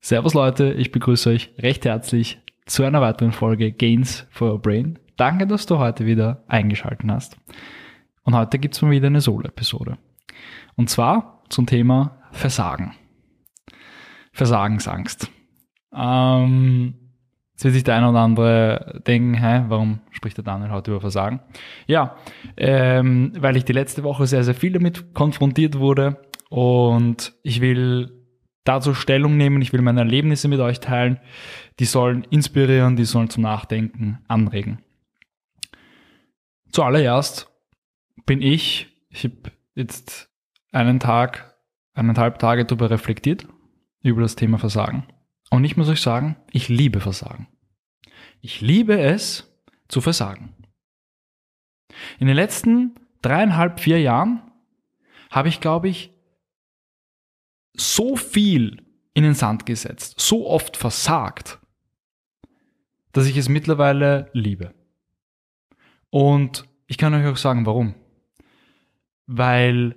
Servus Leute, ich begrüße euch recht herzlich zu einer weiteren Folge Gains for Your Brain. Danke, dass du heute wieder eingeschaltet hast. Und heute gibt's mal wieder eine Solo-Episode. Und zwar zum Thema Versagen. Versagensangst. Ähm, jetzt wird sich der eine oder andere denken, hä, warum spricht der Daniel heute über Versagen? Ja, ähm, weil ich die letzte Woche sehr, sehr viel damit konfrontiert wurde und ich will dazu Stellung nehmen, ich will meine Erlebnisse mit euch teilen, die sollen inspirieren, die sollen zum Nachdenken anregen. Zuallererst bin ich, ich habe jetzt einen Tag, eineinhalb Tage darüber reflektiert, über das Thema Versagen. Und ich muss euch sagen, ich liebe Versagen. Ich liebe es zu versagen. In den letzten dreieinhalb, vier Jahren habe ich, glaube ich, so viel in den Sand gesetzt, so oft versagt, dass ich es mittlerweile liebe. Und ich kann euch auch sagen, warum. Weil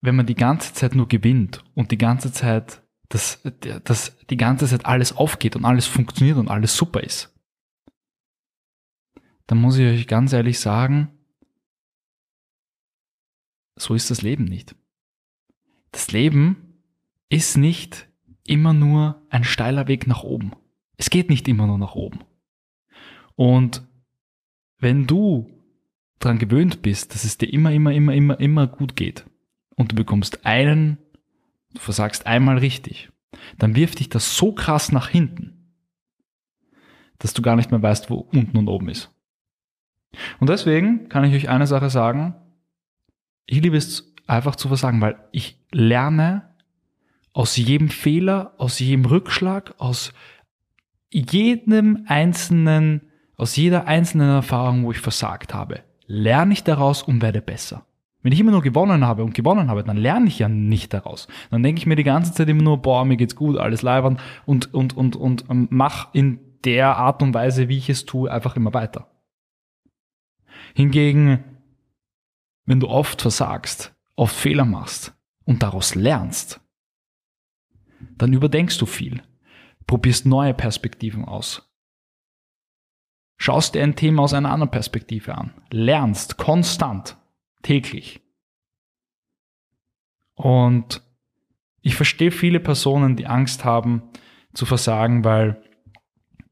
wenn man die ganze Zeit nur gewinnt und die ganze Zeit, dass, dass die ganze Zeit alles aufgeht und alles funktioniert und alles super ist, dann muss ich euch ganz ehrlich sagen, so ist das Leben nicht. Das Leben ist nicht immer nur ein steiler Weg nach oben. Es geht nicht immer nur nach oben. Und wenn du daran gewöhnt bist, dass es dir immer, immer, immer, immer, immer gut geht und du bekommst einen, du versagst einmal richtig, dann wirft dich das so krass nach hinten, dass du gar nicht mehr weißt, wo unten und oben ist. Und deswegen kann ich euch eine Sache sagen, ich liebe es einfach zu versagen, weil ich lerne aus jedem Fehler, aus jedem Rückschlag, aus jedem einzelnen, aus jeder einzelnen Erfahrung, wo ich versagt habe lerne ich daraus und werde besser. Wenn ich immer nur gewonnen habe und gewonnen habe, dann lerne ich ja nicht daraus. Dann denke ich mir die ganze Zeit immer nur, boah, mir geht's gut, alles leibern und, und, und, und ähm, mach in der Art und Weise, wie ich es tue, einfach immer weiter. Hingegen, wenn du oft versagst, oft Fehler machst und daraus lernst, dann überdenkst du viel, probierst neue Perspektiven aus, schaust dir ein Thema aus einer anderen Perspektive an, lernst konstant, täglich. Und ich verstehe viele Personen, die Angst haben zu versagen, weil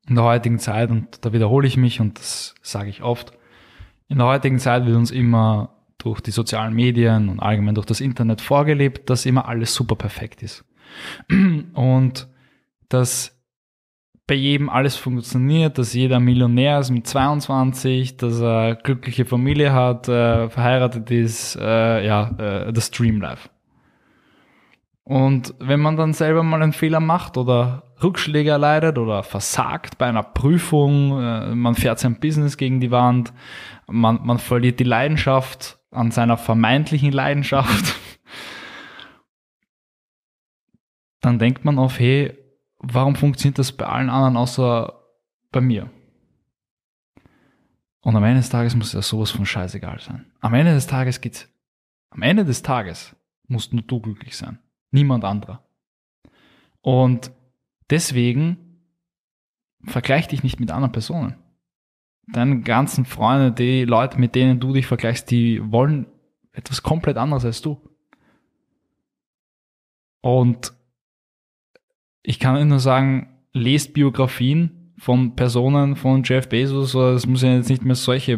in der heutigen Zeit, und da wiederhole ich mich und das sage ich oft, in der heutigen Zeit wird uns immer durch die sozialen Medien und allgemein durch das Internet vorgelebt, dass immer alles super perfekt ist. Und dass bei jedem alles funktioniert, dass jeder Millionär ist mit 22, dass er glückliche Familie hat, äh, verheiratet ist, äh, ja, äh, das Dream Life. Und wenn man dann selber mal einen Fehler macht oder Rückschläge erleidet oder versagt bei einer Prüfung, äh, man fährt sein Business gegen die Wand, man, man verliert die Leidenschaft an seiner vermeintlichen Leidenschaft, dann denkt man auf, hey, warum funktioniert das bei allen anderen außer bei mir? Und am Ende des Tages muss ja sowas von scheißegal sein. Am Ende des Tages geht's, am Ende des Tages musst nur du glücklich sein. Niemand anderer. Und deswegen vergleich dich nicht mit anderen Personen. Deine ganzen Freunde, die Leute, mit denen du dich vergleichst, die wollen etwas komplett anderes als du. Und ich kann nur sagen, lest Biografien von Personen von Jeff Bezos, es muss ja jetzt nicht mehr solche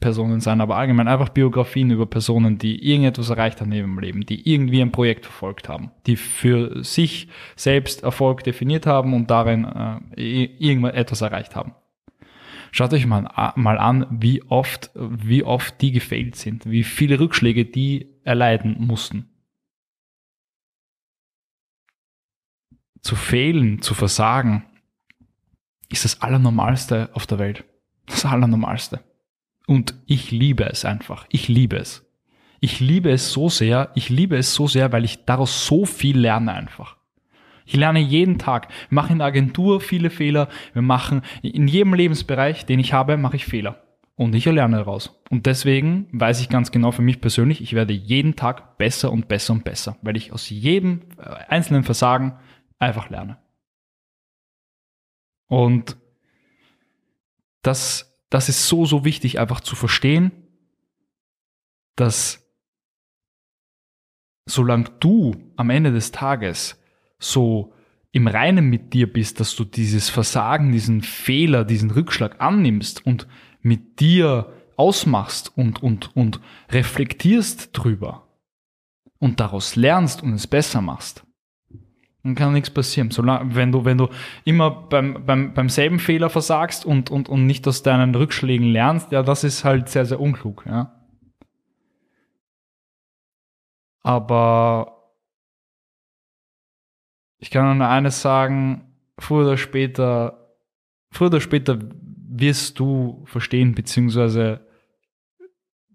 Personen sein, aber allgemein einfach Biografien über Personen, die irgendetwas erreicht haben in ihrem Leben, die irgendwie ein Projekt verfolgt haben, die für sich selbst Erfolg definiert haben und darin äh, irgendwann etwas erreicht haben. Schaut euch mal, mal an, wie oft, wie oft die gefailt sind, wie viele Rückschläge die erleiden mussten. Zu fehlen, zu versagen, ist das Allernormalste auf der Welt. Das Allernormalste. Und ich liebe es einfach. Ich liebe es. Ich liebe es so sehr. Ich liebe es so sehr, weil ich daraus so viel lerne einfach. Ich lerne jeden Tag. Wir machen in der Agentur viele Fehler. Wir machen in jedem Lebensbereich, den ich habe, mache ich Fehler. Und ich lerne daraus. Und deswegen weiß ich ganz genau für mich persönlich, ich werde jeden Tag besser und besser und besser, weil ich aus jedem äh, einzelnen Versagen einfach lerne. Und das, das ist so, so wichtig, einfach zu verstehen, dass solange du am Ende des Tages so im Reinen mit dir bist, dass du dieses Versagen, diesen Fehler, diesen Rückschlag annimmst und mit dir ausmachst und, und, und reflektierst drüber und daraus lernst und es besser machst, dann kann nichts passieren. Solange, wenn du, wenn du immer beim, beim, beim selben Fehler versagst und, und, und nicht aus deinen Rückschlägen lernst, ja, das ist halt sehr, sehr unklug, ja. Aber ich kann nur eines sagen, früher oder später, früher oder später wirst du verstehen, beziehungsweise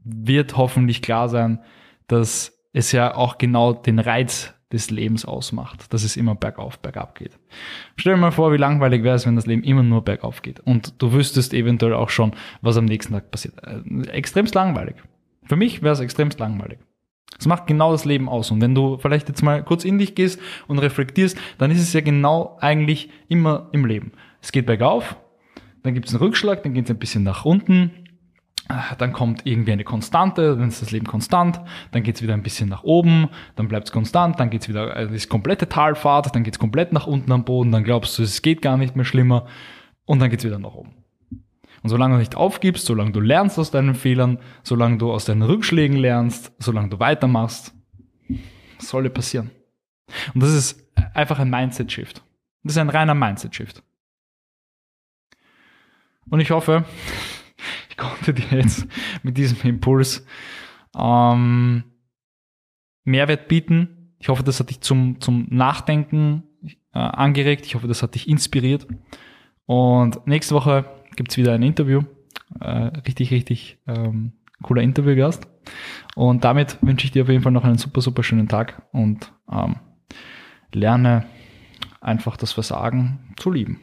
wird hoffentlich klar sein, dass es ja auch genau den Reiz des Lebens ausmacht, dass es immer bergauf, bergab geht. Stell dir mal vor, wie langweilig wäre es, wenn das Leben immer nur bergauf geht und du wüsstest eventuell auch schon, was am nächsten Tag passiert. Äh, extremst langweilig. Für mich wäre es extremst langweilig. Es macht genau das Leben aus. Und wenn du vielleicht jetzt mal kurz in dich gehst und reflektierst, dann ist es ja genau eigentlich immer im Leben. Es geht bergauf, dann gibt es einen Rückschlag, dann geht es ein bisschen nach unten, dann kommt irgendwie eine Konstante, dann ist das Leben konstant, dann geht es wieder ein bisschen nach oben, dann bleibt es konstant, dann geht es wieder, also das komplette Talfahrt, dann geht es komplett nach unten am Boden, dann glaubst du, es geht gar nicht mehr schlimmer und dann geht es wieder nach oben. Und solange du nicht aufgibst, solange du lernst aus deinen Fehlern, solange du aus deinen Rückschlägen lernst, solange du weitermachst, soll dir passieren. Und das ist einfach ein Mindset-Shift. Das ist ein reiner Mindset-Shift. Und ich hoffe, ich konnte dir jetzt mit diesem Impuls ähm, Mehrwert bieten. Ich hoffe, das hat dich zum, zum Nachdenken äh, angeregt. Ich hoffe, das hat dich inspiriert. Und nächste Woche gibt's wieder ein Interview. Äh, richtig, richtig ähm, cooler Interviewgast. Und damit wünsche ich dir auf jeden Fall noch einen super, super schönen Tag und ähm, lerne einfach das Versagen zu lieben.